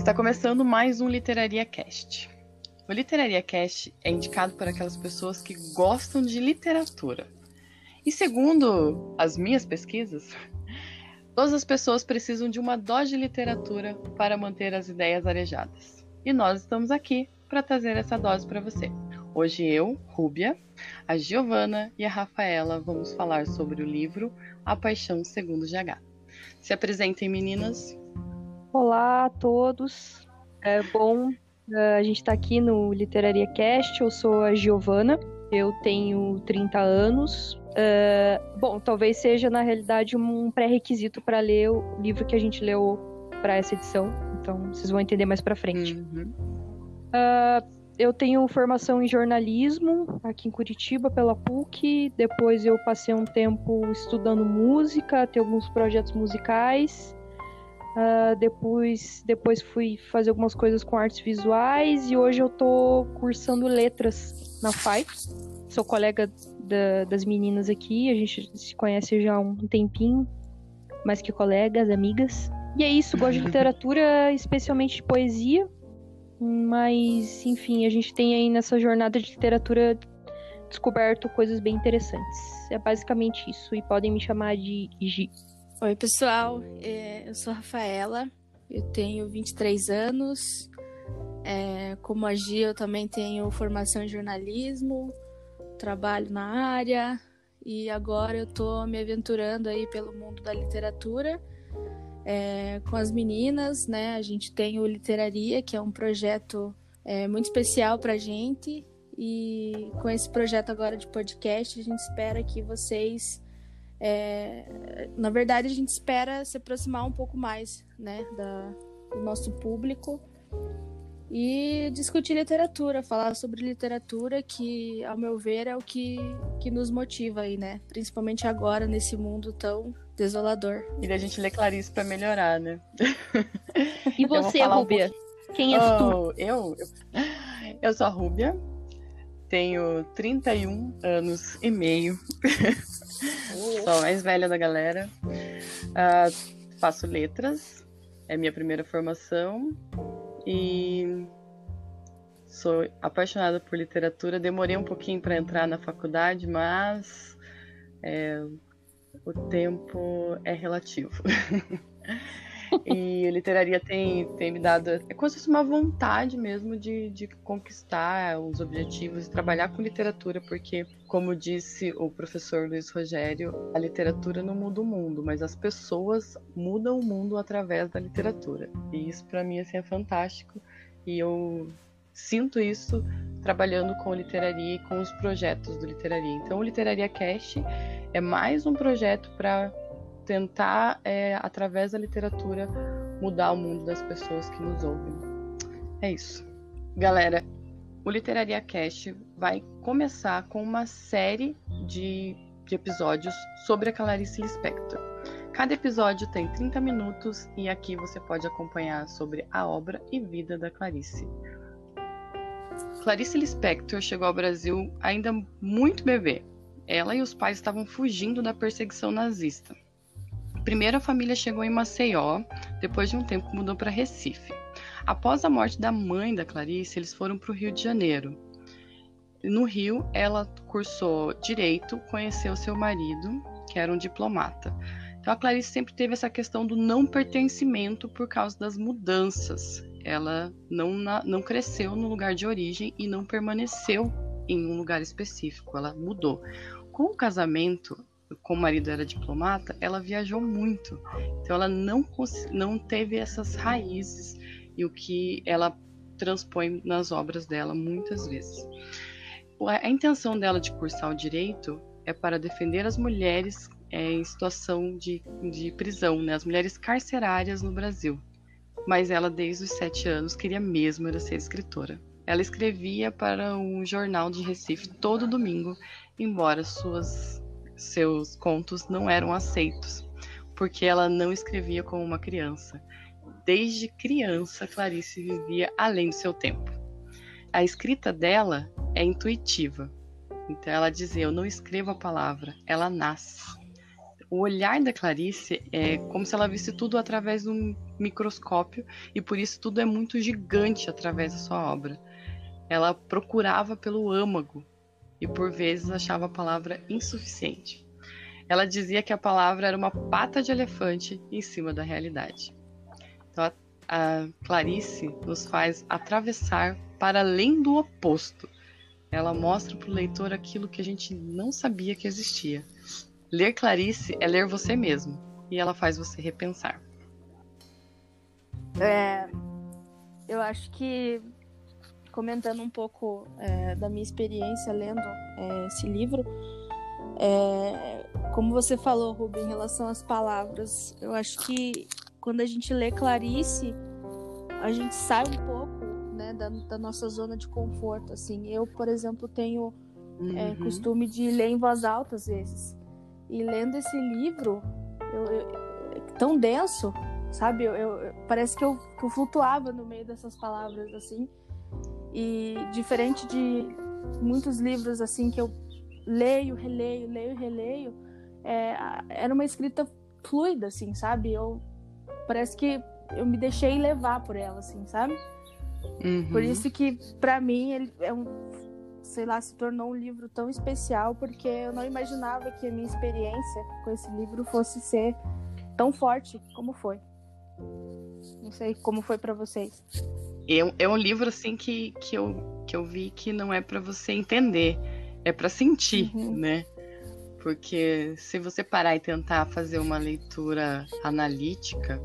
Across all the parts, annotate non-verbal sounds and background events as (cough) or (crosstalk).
Está começando mais um Literaria Cast. O Literaria Cast é indicado para aquelas pessoas que gostam de literatura. E segundo as minhas pesquisas, todas as pessoas precisam de uma dose de literatura para manter as ideias arejadas. E nós estamos aqui para trazer essa dose para você. Hoje eu, Rúbia, a Giovana e a Rafaela vamos falar sobre o livro A Paixão Segundo GH. Se apresentem, meninas. Olá a todos. É bom é, a gente estar tá aqui no Literaria Cast. Eu sou a Giovana. Eu tenho 30 anos. É, bom, talvez seja na realidade um pré-requisito para ler o livro que a gente leu para essa edição. Então vocês vão entender mais para frente. Uhum. Uh, eu tenho formação em jornalismo aqui em Curitiba pela PUC. Depois eu passei um tempo estudando música, tenho alguns projetos musicais. Uh, depois, depois fui fazer algumas coisas com artes visuais e hoje eu tô cursando letras na FAI. Sou colega da, das meninas aqui, a gente se conhece já há um tempinho, mais que colegas, amigas. E é isso, gosto de (laughs) literatura, especialmente de poesia. Mas, enfim, a gente tem aí nessa jornada de literatura descoberto coisas bem interessantes. É basicamente isso, e podem me chamar de Gi. Oi, pessoal. É, eu sou a Rafaela, eu tenho 23 anos. É, como a Gia, eu também tenho formação em jornalismo, trabalho na área e agora eu tô me aventurando aí pelo mundo da literatura é, com as meninas, né? A gente tem o Literaria, que é um projeto muito especial pra gente e com esse projeto agora de podcast, a gente espera que vocês é, na verdade, a gente espera se aproximar um pouco mais né, da, do nosso público e discutir literatura, falar sobre literatura, que, ao meu ver, é o que, que nos motiva aí, né? Principalmente agora, nesse mundo tão desolador. E a gente lê Clarice para melhorar, né? E (laughs) você, Rúbia? Um Quem és oh, tu? Eu, eu, eu sou a Rúbia, tenho 31 anos e meio. (laughs) Sou a mais velha da galera. Uh, faço letras, é minha primeira formação. E sou apaixonada por literatura. Demorei um pouquinho para entrar na faculdade, mas é, o tempo é relativo. (laughs) e a literaria tem, tem me dado. É como se fosse uma vontade mesmo de, de conquistar os objetivos e trabalhar com literatura, porque, como disse o professor Luiz Rogério, a literatura não muda o mundo, mas as pessoas mudam o mundo através da literatura. E isso, para mim, assim, é fantástico. E eu sinto isso trabalhando com literaria e com os projetos do Literaria. Então, o Literaria Cast é mais um projeto para tentar, é, através da literatura, mudar o mundo das pessoas que nos ouvem. É isso. Galera, o Literaria Cast vai começar com uma série de, de episódios sobre a Clarice Lispector. Cada episódio tem 30 minutos e aqui você pode acompanhar sobre a obra e vida da Clarice. Clarice Lispector chegou ao Brasil ainda muito bebê. Ela e os pais estavam fugindo da perseguição nazista. Primeiro a família chegou em Maceió, depois de um tempo mudou para Recife. Após a morte da mãe da Clarice, eles foram para o Rio de Janeiro. No Rio, ela cursou direito, conheceu seu marido, que era um diplomata. Então a Clarice sempre teve essa questão do não pertencimento por causa das mudanças. Ela não, não cresceu no lugar de origem e não permaneceu em um lugar específico, ela mudou. Com o casamento, como o marido era diplomata, ela viajou muito. Então ela não, não teve essas raízes e o que ela transpõe nas obras dela muitas vezes. A intenção dela de cursar o direito é para defender as mulheres é, em situação de, de prisão, né, as mulheres carcerárias no Brasil. Mas ela, desde os sete anos, queria mesmo era ser escritora. Ela escrevia para um jornal de Recife todo domingo, embora suas seus contos não eram aceitos, porque ela não escrevia como uma criança. Desde criança, Clarice vivia além do seu tempo. A escrita dela é intuitiva. Então ela dizia: Eu não escrevo a palavra, ela nasce. O olhar da Clarice é como se ela visse tudo através de um microscópio e por isso tudo é muito gigante através da sua obra. Ela procurava pelo âmago e por vezes achava a palavra insuficiente. Ela dizia que a palavra era uma pata de elefante em cima da realidade. Então a, a Clarice nos faz atravessar para além do oposto. Ela mostra para o leitor aquilo que a gente não sabia que existia. Ler Clarice é ler você mesmo e ela faz você repensar. É, eu acho que comentando um pouco é, da minha experiência lendo é, esse livro, é, como você falou, Rubem, em relação às palavras, eu acho que quando a gente lê Clarice, a gente sai um pouco né, da, da nossa zona de conforto. Assim, eu, por exemplo, tenho é, uhum. costume de ler em voz alta às vezes. E lendo esse livro, eu, eu, tão denso, sabe? Eu, eu, parece que eu, que eu flutuava no meio dessas palavras, assim. E diferente de muitos livros assim que eu leio, releio, leio, releio, é, era uma escrita fluida, assim, sabe? Eu parece que eu me deixei levar por ela, assim, sabe? Uhum. Por isso que para mim ele é um, sei lá, se tornou um livro tão especial porque eu não imaginava que a minha experiência com esse livro fosse ser tão forte como foi. Não sei como foi para vocês. É, é um livro assim que, que, eu, que eu vi que não é para você entender, é para sentir, uhum. né? Porque se você parar e tentar fazer uma leitura analítica,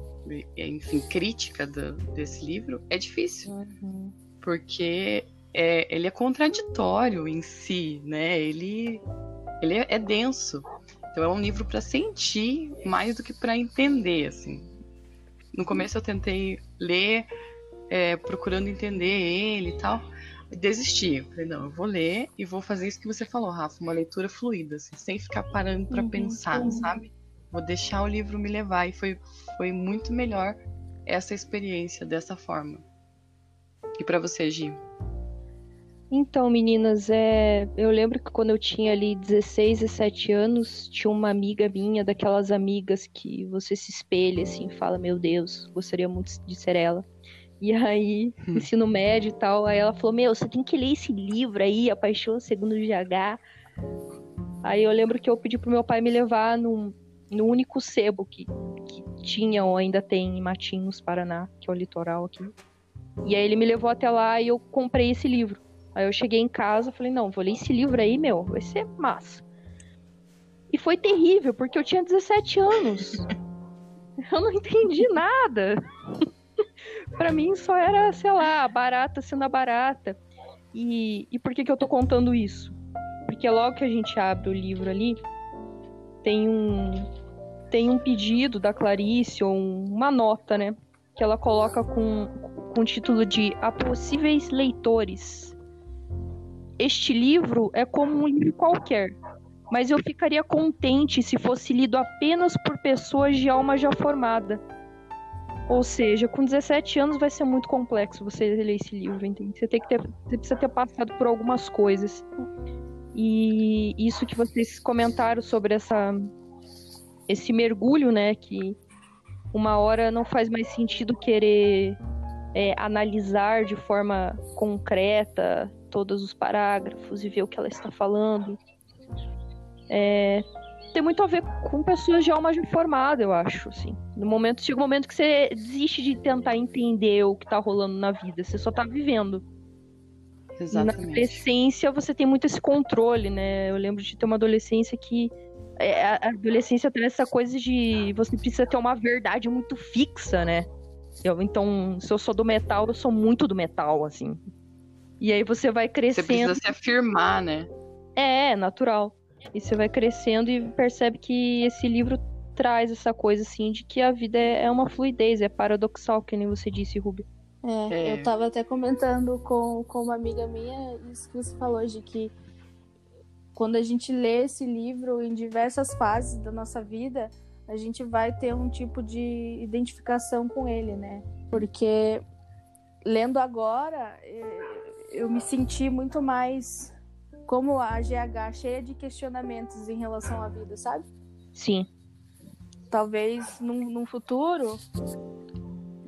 enfim, crítica do, desse livro, é difícil. Uhum. Porque é, ele é contraditório em si, né? Ele, ele é, é denso. Então é um livro para sentir mais do que para entender, assim. No começo eu tentei ler é, procurando entender ele e tal. Desisti. Eu falei, não, eu vou ler e vou fazer isso que você falou, Rafa, uma leitura fluida, assim, sem ficar parando para uhum, pensar, uhum. sabe? Vou deixar o livro me levar. E foi, foi muito melhor essa experiência dessa forma. E para você, Gi? Então, meninas, é... eu lembro que quando eu tinha ali 16, 17 anos, tinha uma amiga minha, daquelas amigas que você se espelha assim, fala, meu Deus, gostaria muito de ser ela. E aí, (laughs) ensino médio e tal, aí ela falou: Meu, você tem que ler esse livro aí, A Paixão Segundo GH. Aí eu lembro que eu pedi pro meu pai me levar num, no único sebo que, que tinha ou ainda tem em Matinhos, Paraná, que é o litoral aqui. E aí ele me levou até lá e eu comprei esse livro. Aí eu cheguei em casa falei, não, vou ler esse livro aí, meu, vai ser massa. E foi terrível, porque eu tinha 17 anos. (laughs) eu não entendi nada (laughs) para mim só era, sei lá, barata sendo a barata. E, e por que, que eu tô contando isso? Porque logo que a gente abre o livro ali, tem um, tem um pedido da Clarice, ou uma nota, né? Que ela coloca com, com o título de A Possíveis Leitores. Este livro é como um livro qualquer, mas eu ficaria contente se fosse lido apenas por pessoas de alma já formada ou seja, com 17 anos vai ser muito complexo você ler esse livro, entende? Você tem que ter, você precisa ter passado por algumas coisas. E isso que vocês comentaram sobre essa esse mergulho, né, que uma hora não faz mais sentido querer é, analisar de forma concreta todos os parágrafos e ver o que ela está falando. É, tem muito a ver com pessoas de alma formada, eu acho, assim. No momento, chega um momento que você desiste de tentar entender o que tá rolando na vida, você só tá vivendo. Exatamente. Na adolescência, você tem muito esse controle, né? Eu lembro de ter uma adolescência que é, a adolescência tem essa coisa de você precisa ter uma verdade muito fixa, né? Eu, então, se eu sou do metal, eu sou muito do metal, assim. E aí você vai crescendo. Você precisa se afirmar, né? É, natural. E você vai crescendo e percebe que esse livro traz essa coisa assim de que a vida é, é uma fluidez, é paradoxal, que nem você disse, Ruby. É, é, eu tava até comentando com, com uma amiga minha isso que você falou, de que quando a gente lê esse livro em diversas fases da nossa vida, a gente vai ter um tipo de identificação com ele, né? Porque lendo agora, eu me senti muito mais como a GH cheia de questionamentos em relação à vida, sabe? Sim. talvez num, num futuro,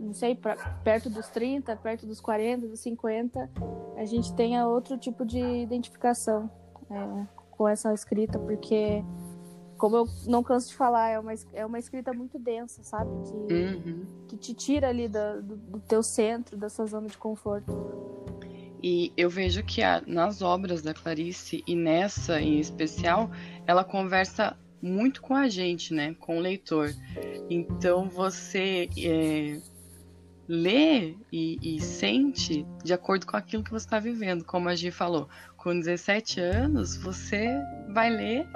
não sei, pra, perto dos 30, perto dos 40, dos 50, a gente tenha outro tipo de identificação é, com essa escrita, porque, como eu não canso de falar, é uma, é uma escrita muito densa, sabe? Que, uhum. que te tira ali do, do, do teu centro, da sua zona de conforto. E eu vejo que a, nas obras da Clarice, e nessa em especial, ela conversa muito com a gente, né? Com o leitor. Então você é, lê e, e, sente de acordo com aquilo que você está vivendo. Como a Gi falou, com 17 anos, você vai ler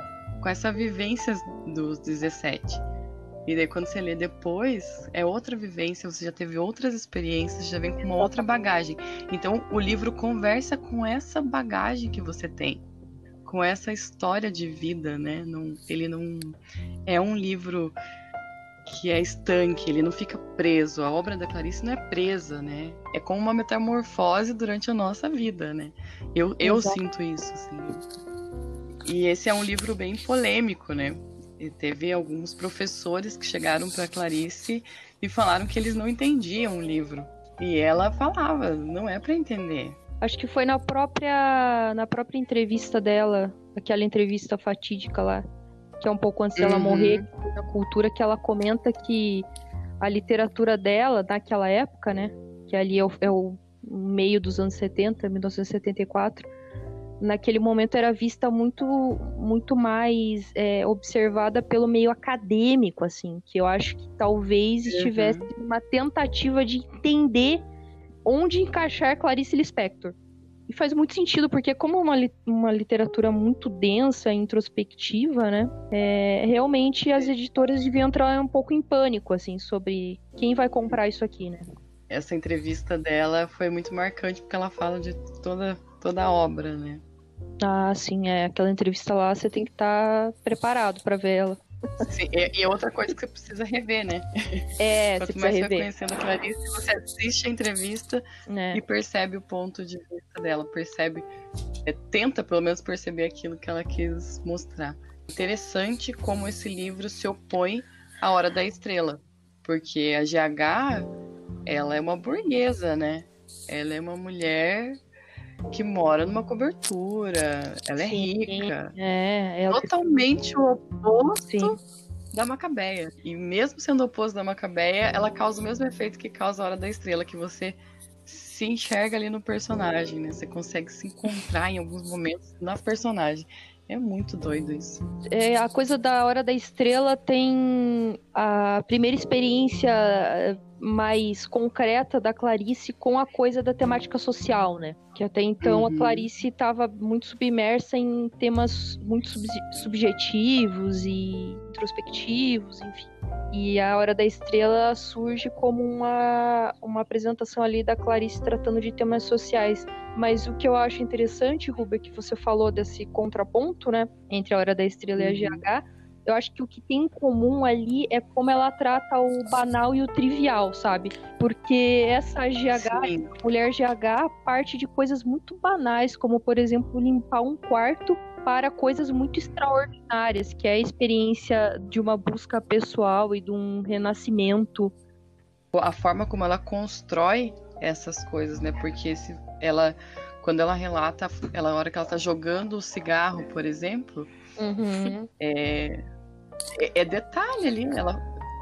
com essa vivência dos 17. E daí quando você lê depois, é outra vivência, você já teve outras experiências, já vem com uma outra bagagem. Então o livro conversa com essa bagagem que você tem, com essa história de vida, né? Não, ele não é um livro que é estanque, ele não fica preso. A obra da Clarice não é presa, né? É como uma metamorfose durante a nossa vida, né? Eu, eu sinto isso, assim. E esse é um livro bem polêmico, né? E teve alguns professores que chegaram para Clarice e falaram que eles não entendiam o livro. E ela falava, não é para entender. Acho que foi na própria na própria entrevista dela, aquela entrevista fatídica lá, que é um pouco antes dela uhum. morrer, na cultura que ela comenta que a literatura dela naquela época, né, que ali é o, é o meio dos anos 70, 1974, naquele momento era vista muito muito mais é, observada pelo meio acadêmico assim que eu acho que talvez estivesse uhum. uma tentativa de entender onde encaixar Clarice Lispector. E faz muito sentido porque como é uma, uma literatura muito densa introspectiva né é, realmente as editoras deviam entrar um pouco em pânico assim sobre quem vai comprar isso aqui né. Essa entrevista dela foi muito marcante porque ela fala de toda toda a obra né ah, sim, é. Aquela entrevista lá você tem que estar tá preparado para ver ela. Sim, e, outra coisa que você precisa rever, né? É, (laughs) Quanto você mais você vai conhecendo a Clarice, você assiste a entrevista é. e percebe o ponto de vista dela, percebe, é, tenta pelo menos perceber aquilo que ela quis mostrar. Interessante como esse livro se opõe à Hora da Estrela, porque a GH, ela é uma burguesa, né? Ela é uma mulher que mora numa cobertura, ela é rica. É, ela... Totalmente o oposto Sim. da Macabeia. E mesmo sendo oposto da Macabeia, ela causa o mesmo efeito que causa a Hora da Estrela, que você se enxerga ali no personagem, né? Você consegue se encontrar em alguns momentos na personagem. É muito doido isso. É, a coisa da Hora da Estrela tem a primeira experiência mais concreta da Clarice com a coisa da temática social, né? Que até então uhum. a Clarice estava muito submersa em temas muito sub subjetivos e introspectivos, enfim. E a Hora da Estrela surge como uma, uma apresentação ali da Clarice tratando de temas sociais. Mas o que eu acho interessante, Ruba, que você falou desse contraponto, né, entre a Hora da Estrela uhum. e a GH, eu acho que o que tem em comum ali é como ela trata o banal e o trivial, sabe? Porque essa GH, Sim. mulher GH, parte de coisas muito banais, como por exemplo limpar um quarto para coisas muito extraordinárias, que é a experiência de uma busca pessoal e de um renascimento. A forma como ela constrói essas coisas, né? Porque se ela, quando ela relata, ela, a hora que ela tá jogando o cigarro, por exemplo, Uhum. É, é, é, detalhe ali, ela,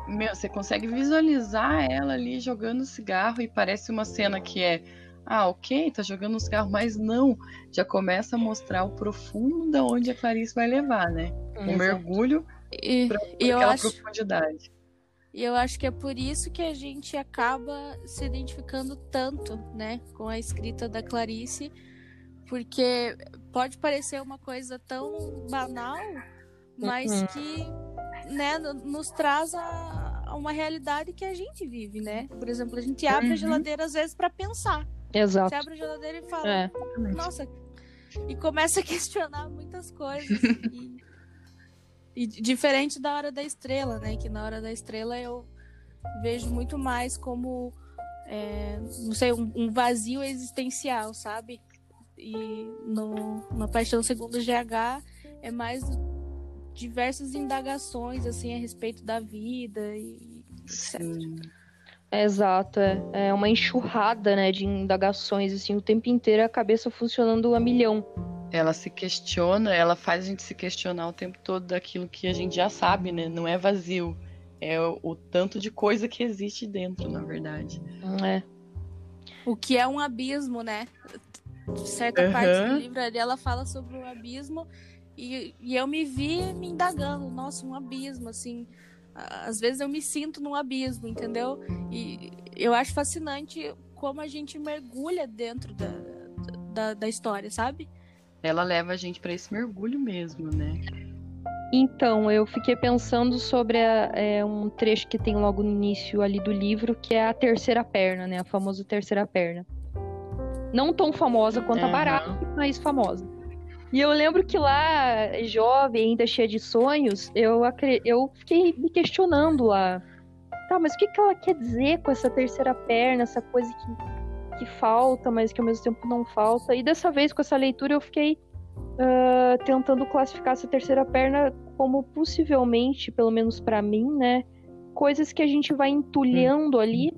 meu, você consegue visualizar ela ali jogando cigarro e parece uma cena que é ah, ok, tá jogando um cigarro, mas não, já começa a mostrar o profundo da onde a Clarice vai levar, né? Um mergulho e, pra, e aquela acho, profundidade. E eu acho que é por isso que a gente acaba se identificando tanto, né, com a escrita da Clarice, porque pode parecer uma coisa tão banal, mas uhum. que né, nos traz a, a, uma realidade que a gente vive, né? Por exemplo, a gente abre uhum. a geladeira às vezes para pensar. Exato. Você abre a geladeira e fala, é. nossa, e começa a (laughs) questionar muitas coisas. e, e diferente da hora da estrela, né? Que na hora da estrela eu vejo muito mais como, é, não sei, um, um vazio existencial, sabe? E no, na Paixão Segundo GH é mais diversas indagações assim a respeito da vida e etc. Sim. Exato, é. é uma enxurrada, né, de indagações, assim, o tempo inteiro a cabeça funcionando a milhão. Ela se questiona, ela faz a gente se questionar o tempo todo daquilo que a gente já sabe, né? Não é vazio. É o, o tanto de coisa que existe dentro, na verdade. É. O que é um abismo, né? Certa uhum. parte do livro ali ela fala sobre o abismo e, e eu me vi me indagando, nossa, um abismo, assim. Às vezes eu me sinto num abismo, entendeu? E eu acho fascinante como a gente mergulha dentro da, da, da história, sabe? Ela leva a gente para esse mergulho mesmo, né? Então, eu fiquei pensando sobre a, é, um trecho que tem logo no início ali do livro, que é a terceira perna, né? A famosa terceira perna. Não tão famosa quanto uhum. a barata, mas famosa. E eu lembro que lá, jovem, ainda cheia de sonhos, eu, eu fiquei me questionando lá. Tá, mas o que, que ela quer dizer com essa terceira perna, essa coisa que, que falta, mas que ao mesmo tempo não falta? E dessa vez, com essa leitura, eu fiquei uh, tentando classificar essa terceira perna como possivelmente, pelo menos para mim, né? Coisas que a gente vai entulhando hum. ali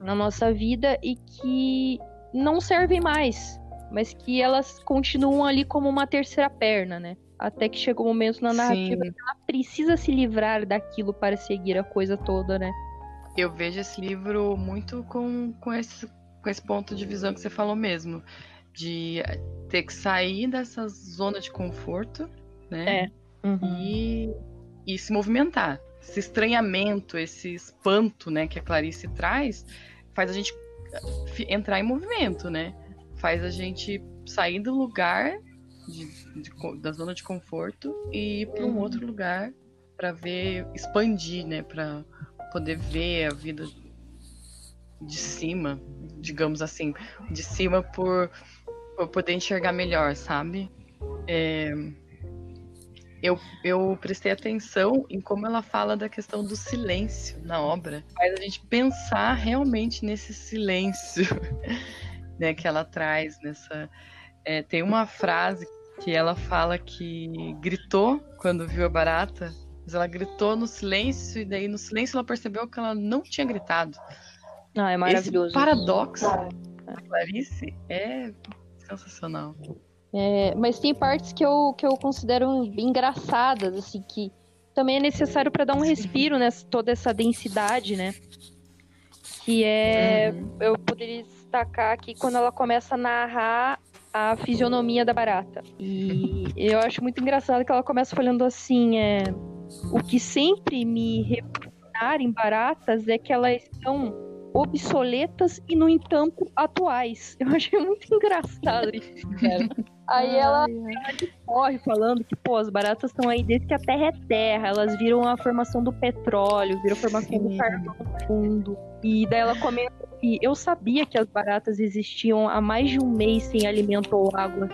na nossa vida e que não servem mais mas que elas continuam ali como uma terceira perna, né? Até que chega o um momento na narrativa Sim. que ela precisa se livrar daquilo para seguir a coisa toda, né? Eu vejo esse livro muito com, com, esse, com esse ponto de visão que você falou mesmo. De ter que sair dessa zona de conforto, né? É. Uhum. E, e se movimentar. Esse estranhamento, esse espanto, né, que a Clarice traz, faz a gente entrar em movimento, né? Faz a gente sair do lugar de, de, da zona de conforto e ir para um uhum. outro lugar para ver expandir, né, para poder ver a vida de cima, digamos assim, de cima por, por poder enxergar melhor, sabe? É, eu, eu prestei atenção em como ela fala da questão do silêncio na obra. Faz a gente pensar realmente nesse silêncio (laughs) né, que ela traz nessa. É, tem uma frase que ela fala que gritou quando viu a barata, mas ela gritou no silêncio, e daí no silêncio ela percebeu que ela não tinha gritado. Ah, é maravilhoso. Esse paradoxo da Clarice é sensacional. É, mas tem partes que eu, que eu considero engraçadas, assim, que também é necessário para dar um respiro nessa toda essa densidade, né? Que é. Uhum. Eu poderia destacar aqui quando ela começa a narrar a fisionomia da barata. E eu acho muito engraçado que ela começa falando assim: é, o que sempre me reputar em baratas é que elas são obsoletas e, no entanto, atuais. (laughs) Eu achei muito engraçado isso, cara. Aí ela, ela corre falando que, pô, as baratas estão aí desde que a Terra é Terra. Elas viram a formação do petróleo, viram a formação Sim. do carvão no fundo. E daí ela comenta que eu sabia que as baratas existiam há mais de um mês sem alimento ou água.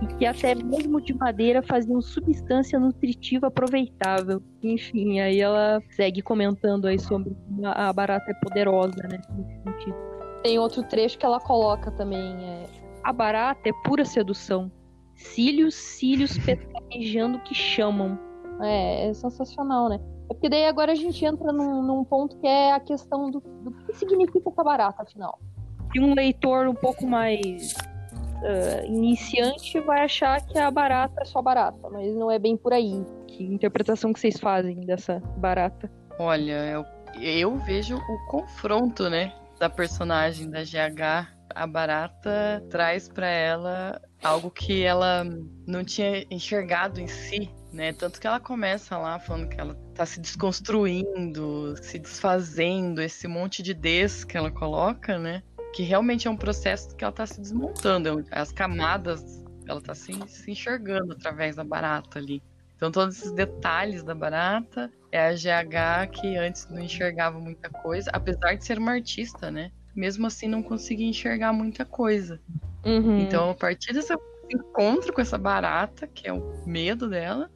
E que até mesmo de madeira faziam substância nutritiva aproveitável. Enfim, aí ela segue comentando aí sobre a barata é poderosa, né? Nesse sentido. Tem outro trecho que ela coloca também, é a barata é pura sedução. Cílios, cílios (laughs) pestanejando que chamam. É, é sensacional, né? É porque daí agora a gente entra num, num ponto que é a questão do, do, que significa essa barata, afinal. E um leitor um pouco mais uh, iniciante vai achar que a barata é só barata, mas não é bem por aí. Que interpretação que vocês fazem dessa barata? Olha, eu, eu vejo o confronto, né, da personagem da GH a barata traz para ela algo que ela não tinha enxergado em si, né? Tanto que ela começa lá falando que ela tá se desconstruindo, se desfazendo, esse monte de des que ela coloca, né? Que realmente é um processo que ela tá se desmontando, as camadas, ela tá se, se enxergando através da barata ali. Então todos esses detalhes da barata é a GH que antes não enxergava muita coisa, apesar de ser uma artista, né? mesmo assim não conseguia enxergar muita coisa. Uhum. Então, a partir encontro com essa barata, que é o medo dela,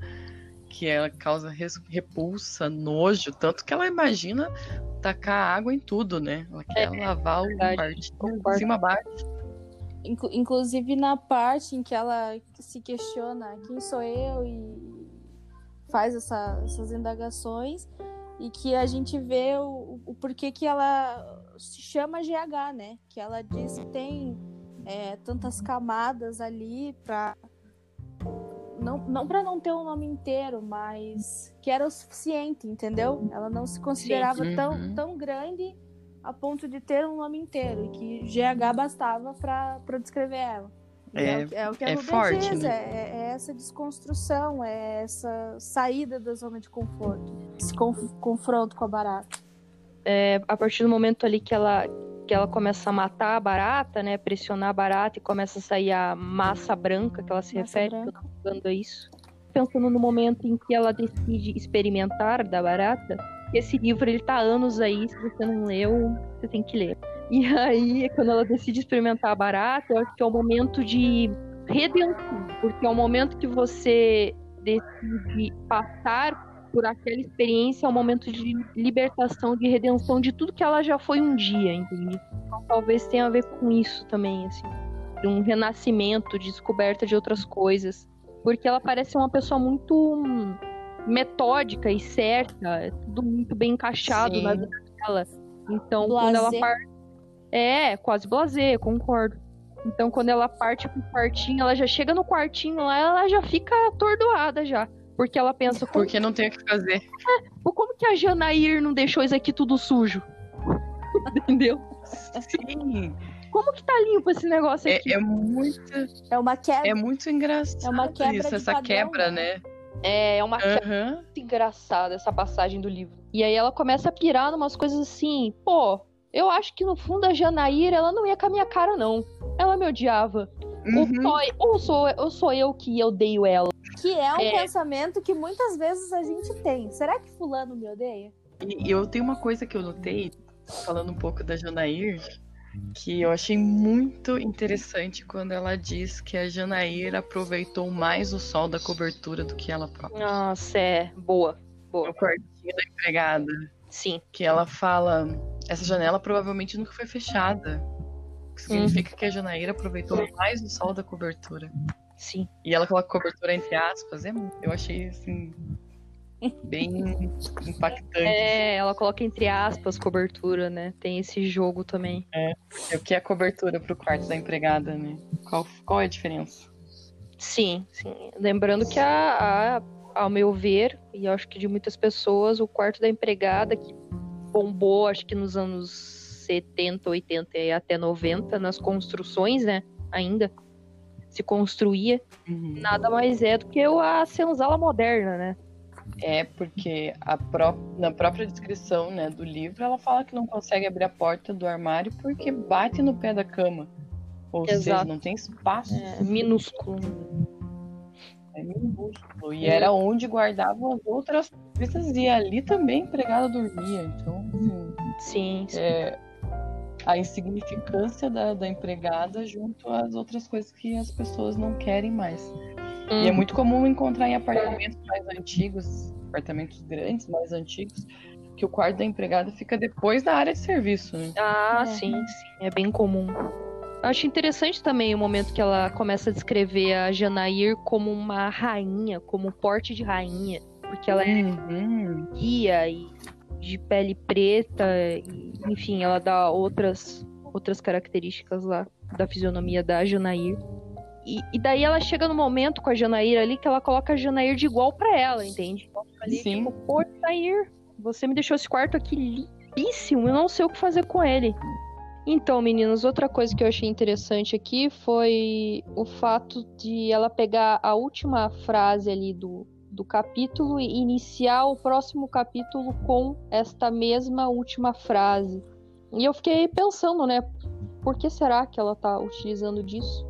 que ela causa repulsa, nojo, tanto que ela imagina tacar água em tudo, né? Ela quer é, lavar o quarto de cima abaixo. Inclusive na parte em que ela se questiona quem sou eu e faz essa, essas indagações e que a gente vê o, o porquê que ela se chama GH, né? Que ela diz que tem é, tantas camadas ali para não, não para não ter o um nome inteiro, mas que era o suficiente, entendeu? Ela não se considerava Sim. tão, uhum. tão grande a ponto de ter um nome inteiro e que GH bastava para descrever ela. É, é, é, o que a é forte, diz, né? é, é, essa desconstrução, é essa saída da zona de conforto, esse conf confronto com a barata. É, a partir do momento ali que ela, que ela começa a matar a barata, né, pressionar a barata e começa a sair a massa branca, que ela se massa refere, branca. a isso. Pensando no momento em que ela decide experimentar da barata, esse livro ele tá há anos aí, se você não leu, você tem que ler. E aí, quando ela decide experimentar a barata, eu acho que é o momento de redenção, porque é o momento que você decide passar por aquela experiência, é um momento de libertação, de redenção de tudo que ela já foi um dia, entende? Então talvez tenha a ver com isso também, assim, de um renascimento, de descoberta de outras coisas, porque ela parece uma pessoa muito metódica e certa, é tudo muito bem encaixado Sim. na vida dela. Então, quando ela parte. É, quase blazer, concordo. Então, quando ela parte pro quartinho, ela já chega no quartinho lá, ela já fica atordoada já. Porque ela pensa. Porque não tem o que fazer. É, (laughs) como que a Janair não deixou isso aqui tudo sujo? (laughs) Entendeu? Sim. Como que tá limpo esse negócio é, aqui? É, é muito. É uma quebra. É muito engraçado. É uma quebra isso, essa padrão, quebra, né? É, é uma uhum. muito engraçada essa passagem do livro. E aí ela começa a pirar numas coisas assim, pô, eu acho que no fundo a Janaíra, ela não ia com a minha cara, não. Ela me odiava. Uhum. Ou, sou, ou sou eu que odeio ela. Que é um é... pensamento que muitas vezes a gente tem. Será que fulano me odeia? E eu tenho uma coisa que eu notei, falando um pouco da Janair, que eu achei muito interessante quando ela diz que a Janaíra aproveitou mais o sol da cobertura do que ela própria. Nossa, é. Boa. Boa. O quartinho da empregada. Sim. Que ela fala. Essa janela provavelmente nunca foi fechada. O que significa hum. que a Janaíra aproveitou mais o sol da cobertura. Sim. E ela coloca cobertura entre aspas. É, eu achei assim bem (laughs) impactante. É, ela coloca entre aspas cobertura, né? Tem esse jogo também. É, é o que é cobertura pro quarto da empregada, né? Qual, qual é a diferença? Sim, sim. Lembrando que a, a, ao meu ver, e acho que de muitas pessoas, o quarto da empregada que bombou, acho que nos anos 70, 80 e até 90 nas construções, né? Ainda se construía, uhum. nada mais é do que a senzala moderna, né? É porque a pró na própria descrição né, do livro ela fala que não consegue abrir a porta do armário porque bate no pé da cama. Ou Exato. seja, não tem espaço. É, minúsculo. É minúsculo. E era onde guardavam as outras coisas e ali também a empregada dormia. Então, assim, sim, sim. É, a insignificância da, da empregada junto às outras coisas que as pessoas não querem mais. Hum. E é uhum. muito comum encontrar em apartamentos mais antigos, apartamentos grandes, mais antigos, que o quarto da empregada fica depois da área de serviço. Né? Ah, é. sim, sim. É bem comum. Acho interessante também o momento que ela começa a descrever a Janair como uma rainha, como um porte de rainha. Porque ela é uhum. guia e de pele preta, e, enfim, ela dá outras, outras características lá da fisionomia da Janair. E, e, daí ela chega no momento com a Janaíra ali que ela coloca a Janaíra de igual para ela, entende? Ali, Sim. Tipo, pô, Janair, você me deixou esse quarto aqui limpíssimo, eu não sei o que fazer com ele. Então, meninas, outra coisa que eu achei interessante aqui foi o fato de ela pegar a última frase ali do, do capítulo e iniciar o próximo capítulo com esta mesma última frase. E eu fiquei pensando, né? Por que será que ela tá utilizando disso?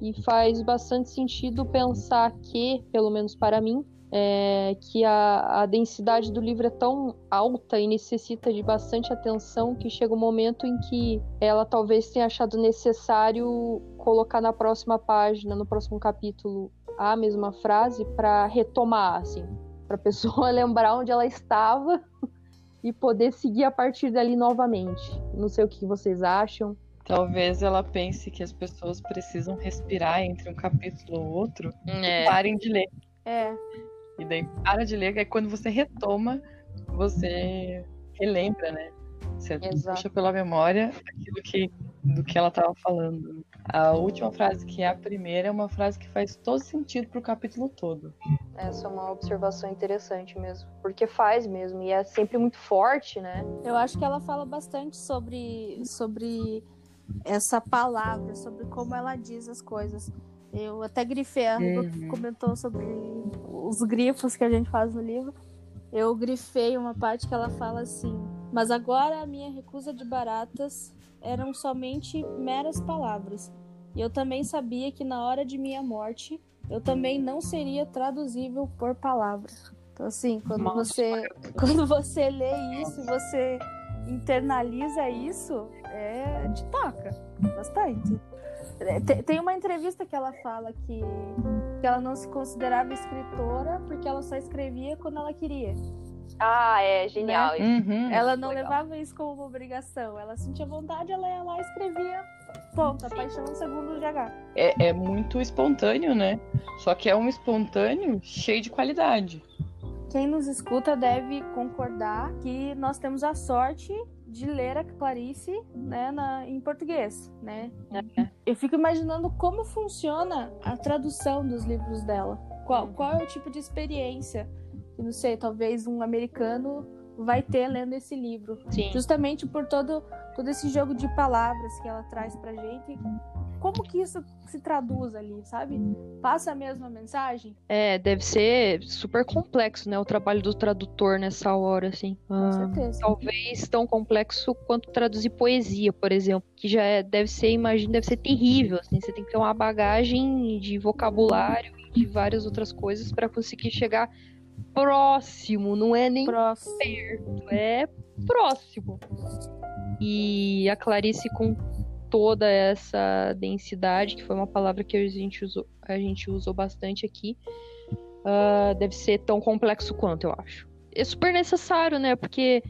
E faz bastante sentido pensar que, pelo menos para mim, é, que a, a, densidade do livro é tão alta e necessita de bastante atenção que chega um momento em que ela talvez tenha achado necessário colocar na próxima página, no próximo capítulo, a mesma frase para retomar, assim, para a pessoa (laughs) lembrar onde ela estava (laughs) e poder seguir a partir dali novamente. Não sei o que vocês acham. Talvez ela pense que as pessoas precisam respirar entre um capítulo ou outro é. e parem de ler. É. E daí para de ler, aí quando você retoma, você relembra, né? Você Exato. puxa pela memória aquilo que, do que ela estava falando. A última frase, que é a primeira, é uma frase que faz todo sentido pro capítulo todo. Essa é uma observação interessante mesmo. Porque faz mesmo, e é sempre muito forte, né? Eu acho que ela fala bastante sobre, sobre essa palavra, sobre como ela diz as coisas. Eu até grifei, a uhum. comentou sobre os grifos que a gente faz no livro. Eu grifei uma parte que ela fala assim: Mas agora a minha recusa de baratas eram somente meras palavras. E eu também sabia que na hora de minha morte eu também não seria traduzível por palavras. Então, assim, quando Nossa, você (laughs) quando você lê isso, você internaliza isso, é de toca bastante. É, tem uma entrevista que ela fala que, que ela não se considerava escritora porque ela só escrevia quando ela queria. Ah, é genial. Né? Uhum, ela não legal. levava isso como uma obrigação. Ela sentia vontade, ela ia lá e escrevia. Ponto, a paixão no segundo de H. É, é muito espontâneo, né? Só que é um espontâneo cheio de qualidade. Quem nos escuta deve concordar que nós temos a sorte de ler a Clarice né, na, em português, né? É. Eu fico imaginando como funciona a tradução dos livros dela. Qual, qual é o tipo de experiência que, não sei, talvez um americano vai ter lendo esse livro. Sim. Justamente por todo, todo esse jogo de palavras que ela traz pra gente como que isso se traduz ali, sabe? Passa a mesma mensagem? É, deve ser super complexo, né? O trabalho do tradutor nessa hora, assim. Com ah, certeza. Talvez tão complexo quanto traduzir poesia, por exemplo, que já é, deve ser, imagino, deve ser terrível, assim. Você tem que ter uma bagagem de vocabulário e de várias outras coisas para conseguir chegar próximo, não é nem próximo. perto, é próximo. E a Clarice com toda essa densidade, que foi uma palavra que a gente usou, a gente usou bastante aqui, uh, deve ser tão complexo quanto, eu acho. É super necessário, né? Porque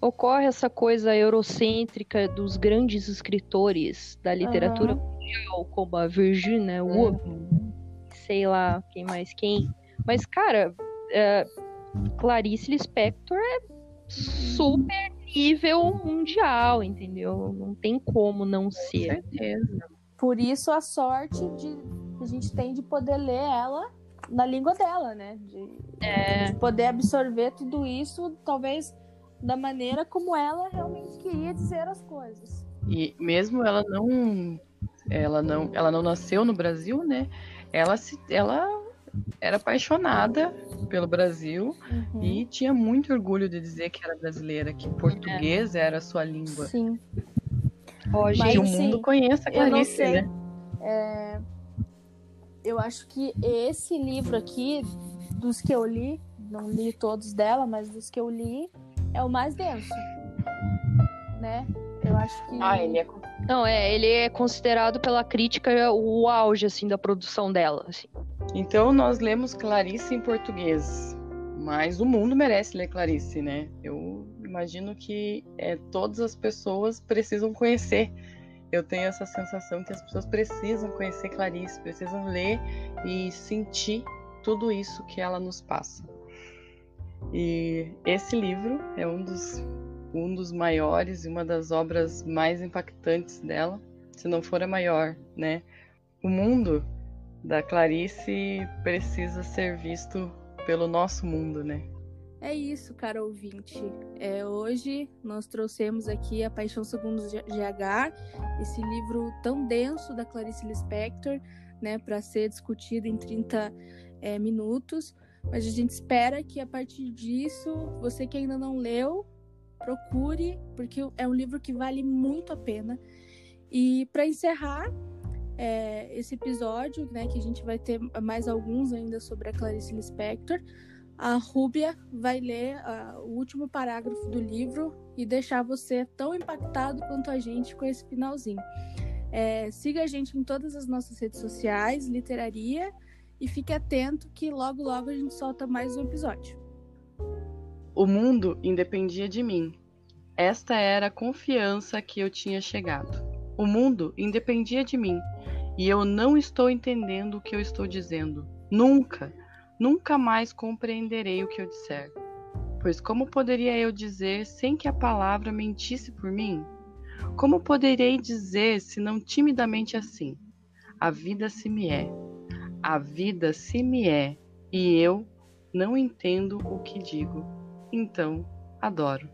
ocorre essa coisa eurocêntrica dos grandes escritores da literatura uhum. mundial, como a Virginia Woolf, uhum. sei lá quem mais quem. Mas, cara, uh, Clarice Lispector é super nível mundial, entendeu? Não tem como não ser. Com certeza. Por isso a sorte de, que a gente tem de poder ler ela na língua dela, né? De, é... de poder absorver tudo isso, talvez da maneira como ela realmente queria dizer as coisas. E mesmo ela não ela não ela não nasceu no Brasil, né? Ela se ela era apaixonada pelo Brasil uhum. e tinha muito orgulho de dizer que era brasileira, que português é. era a sua língua. Sim. Hoje que o mundo sim, conheça a Clarice, né? É... Eu acho que esse livro aqui, dos que eu li, não li todos dela, mas dos que eu li, é o mais denso. Né? Eu acho que. Ah, ele é. Não, é, ele é considerado pela crítica o auge, assim, da produção dela, assim. Então nós lemos Clarice em português, mas o mundo merece ler Clarice, né? Eu imagino que é, todas as pessoas precisam conhecer. Eu tenho essa sensação que as pessoas precisam conhecer Clarice, precisam ler e sentir tudo isso que ela nos passa. E esse livro é um dos, um dos maiores e uma das obras mais impactantes dela, se não for a maior, né? O mundo da Clarice precisa ser visto pelo nosso mundo, né? É isso, cara ouvinte. É, hoje nós trouxemos aqui A Paixão Segundo GH, esse livro tão denso da Clarice Lispector, né, para ser discutido em 30 é, minutos. Mas a gente espera que a partir disso, você que ainda não leu, procure, porque é um livro que vale muito a pena. E para encerrar, é, esse episódio, né, que a gente vai ter mais alguns ainda sobre a Clarice Lispector, a Rúbia vai ler uh, o último parágrafo do livro e deixar você tão impactado quanto a gente com esse finalzinho. É, siga a gente em todas as nossas redes sociais, literaria, e fique atento que logo logo a gente solta mais um episódio. O mundo independia de mim. Esta era a confiança que eu tinha chegado. O mundo independia de mim e eu não estou entendendo o que eu estou dizendo. Nunca. Nunca mais compreenderei o que eu disser. Pois como poderia eu dizer sem que a palavra mentisse por mim? Como poderei dizer se não timidamente assim? A vida se me é. A vida se me é, e eu não entendo o que digo. Então, adoro.